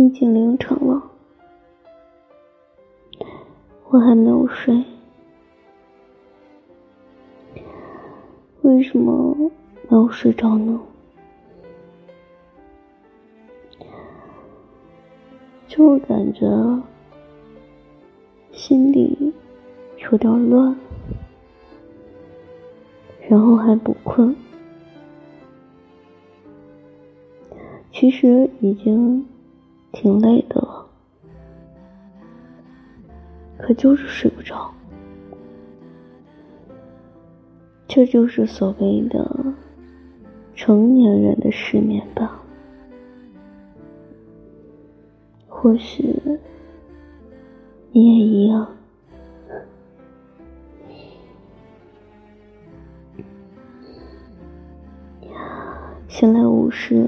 已经凌晨了，我还没有睡。为什么没有睡着呢？就感觉心里有点乱，然后还不困。其实已经挺累的，可就是睡不着。这就是所谓的成年人的失眠吧？或许你也一样。闲来无事，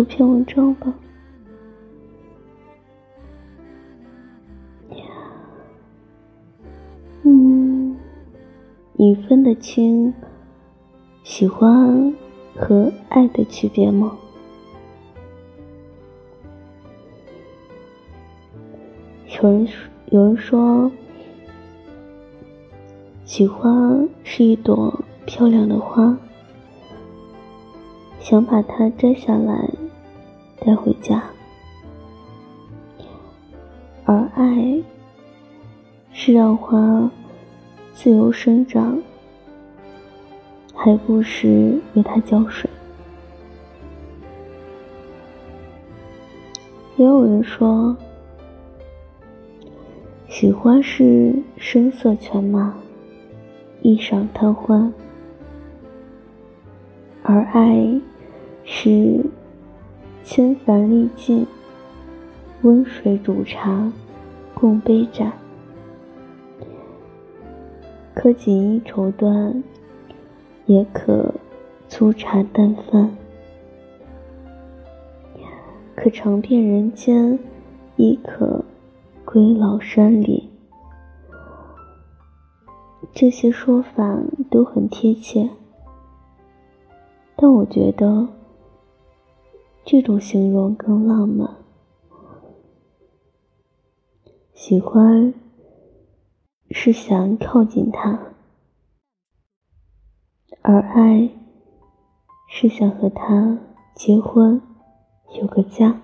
读篇文章吧。你分得清喜欢和爱的区别吗？有人说，有人说，喜欢是一朵漂亮的花，想把它摘下来带回家；而爱是让花。自由生长，还不时为它浇水。也有人说，喜欢是声色犬马，一晌贪欢；而爱是千帆历尽，温水煮茶，共杯盏。可锦衣绸缎，也可粗茶淡饭；可尝遍人间，亦可归老山里。这些说法都很贴切，但我觉得这种形容更浪漫。喜欢。是想靠近他，而爱是想和他结婚，有个家。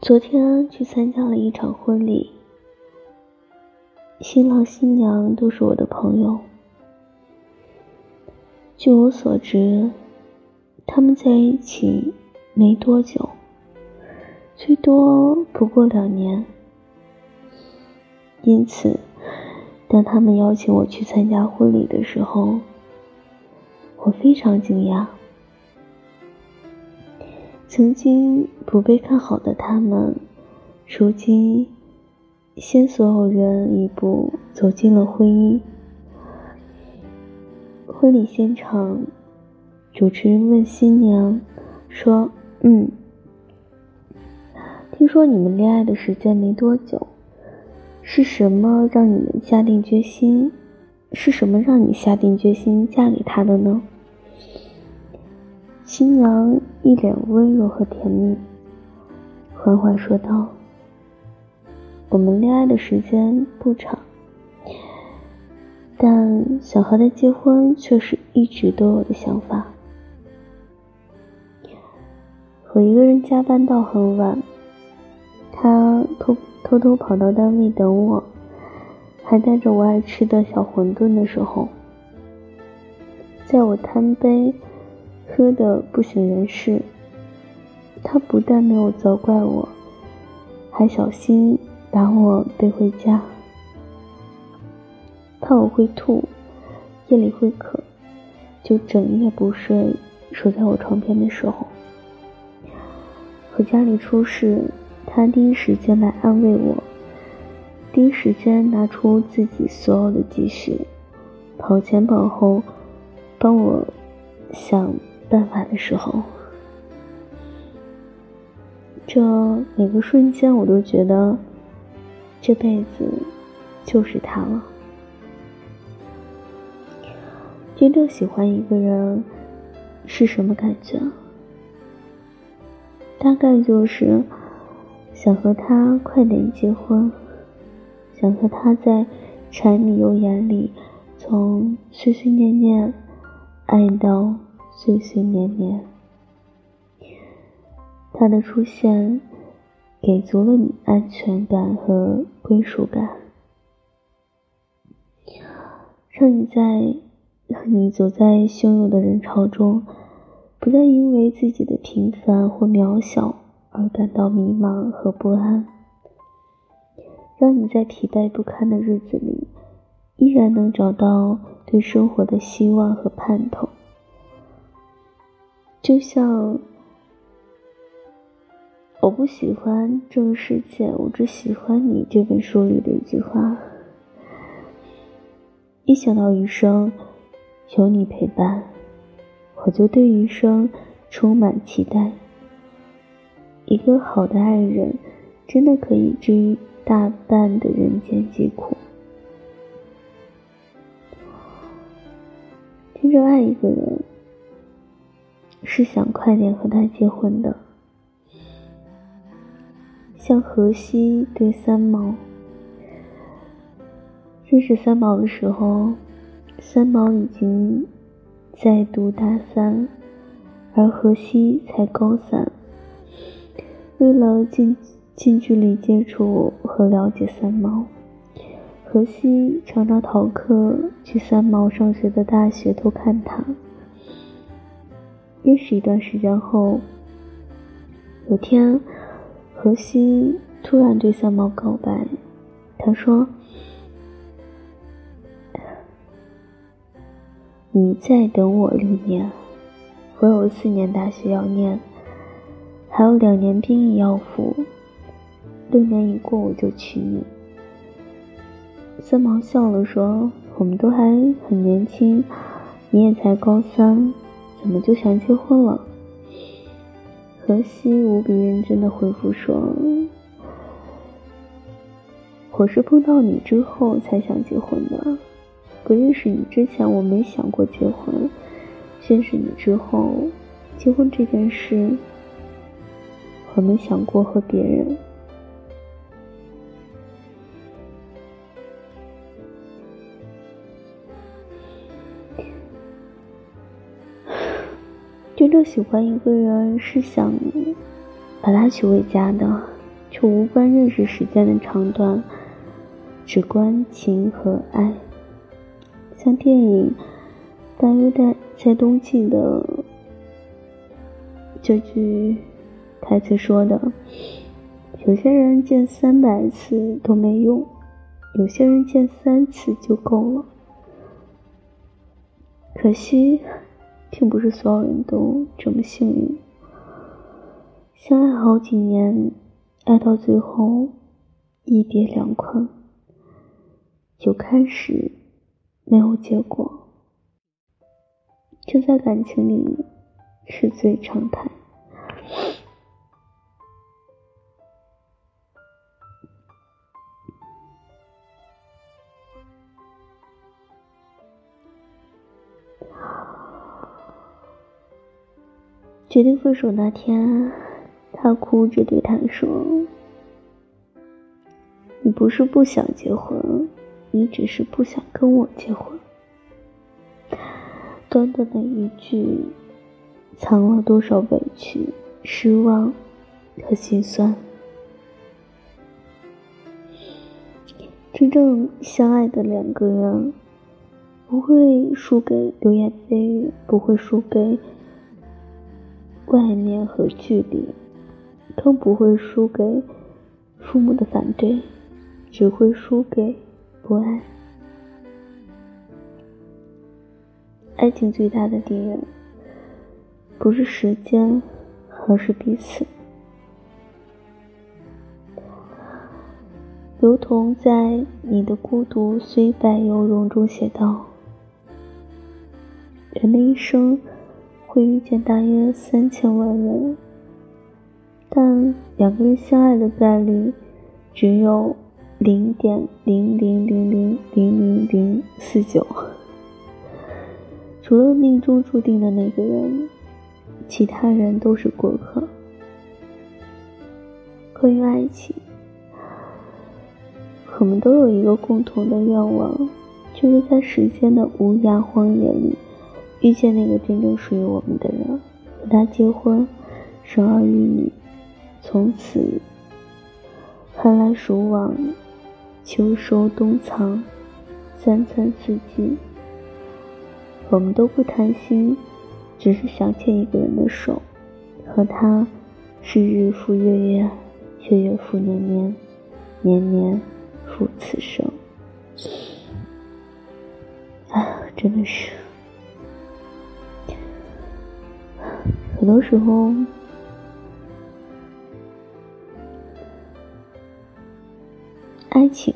昨天去参加了一场婚礼，新郎新娘都是我的朋友。据我所知，他们在一起没多久。最多不过两年，因此，当他们邀请我去参加婚礼的时候，我非常惊讶。曾经不被看好的他们，如今先所有人一步走进了婚姻。婚礼现场，主持人问新娘说：“嗯。”听说你们恋爱的时间没多久，是什么让你们下定决心？是什么让你下定决心嫁给他的呢？新娘一脸温柔和甜蜜，缓缓说道：“我们恋爱的时间不长，但想和他结婚却是一直都有的想法。我一个人加班到很晚。”他偷偷偷跑到单位等我，还带着我爱吃的小馄饨的时候，在我贪杯喝的不省人事，他不但没有责怪我，还小心把我背回家，怕我会吐，夜里会渴，就整夜不睡守在我床边的时候，和家里出事。他第一时间来安慰我，第一时间拿出自己所有的积蓄，跑前跑后帮我想办法的时候，这每个瞬间我都觉得这辈子就是他了。真正喜欢一个人是什么感觉？大概就是想和他快点结婚，想和他在柴米油盐里从岁岁年年爱到岁岁年年。他的出现给足了你安全感和归属感，让你在让你走在汹涌的人潮中，不再因为自己的平凡或渺小而感到迷茫和不安，让你在疲惫不堪的日子里，依然能找到对生活的希望和盼头，就像。我不喜欢这个世界，我只喜欢你。这本书里的一句话，一想到余生有你陪伴，我就对余生充满期待。一个好的爱人，真的可以治愈大半的人间疾苦。真正爱一个人，是想快点和他结婚的。像荷西对三毛，认识三毛的时候，三毛已经在读大三，而荷西才高三。为了近近距离接触和了解三毛，荷西常常逃课去三毛上学的大学偷看他。认识一段时间后，有天。荷西突然对三毛告白，他说：“你再等我六年，我有四年大学要念，还有两年兵役要服，六年一过我就娶你。”三毛笑了说：“我们都还很年轻，你也才高三，怎么就想结婚了？”荷西无比认真的回复说：“我是碰到你之后才想结婚的，不认识你之前我没想过结婚，认识你之后，结婚这件事，我没想过和别人。”真正喜欢一个人是想把他娶回家的，却无关认识时间的长短，只关情和爱。像电影《大约在在冬季》的这句台词说的：“有些人见三百次都没用，有些人见三次就够了。”可惜。并不是所有人都这么幸运，相爱好几年，爱到最后一别两宽，就开始没有结果，就在感情里是最常态。决定分手那天，他哭着对他说：“你不是不想结婚，你只是不想跟我结婚。”短短的一句，藏了多少委屈、失望和心酸。真正相爱的两个人，不会输给流言蜚语，不会输给。外面和距离，更不会输给父母的反对，只会输给不爱。爱情最大的敌人，不是时间，而是彼此。刘同在《你的孤独虽败犹荣》中写道：“人的一生。”会遇见大约三千万人，但两个人相爱的概率只有零点零零零零零零零四九。除了命中注定的那个人，其他人都是过客。关于爱情，我们都有一个共同的愿望，就是在时间的无涯荒野里，遇见那个真正属于我们的人，和他结婚，生儿育女，从此寒来暑往，秋收冬藏，三餐四季。我们都不贪心，只是想牵一个人的手，和他是日复月月，月月复年年，年年复此生。啊，真的是，很多时候，爱情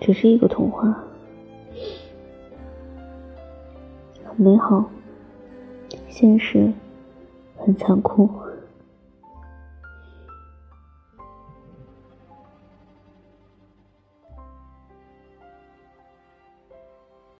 只是一个童话。很美好，现实很残酷。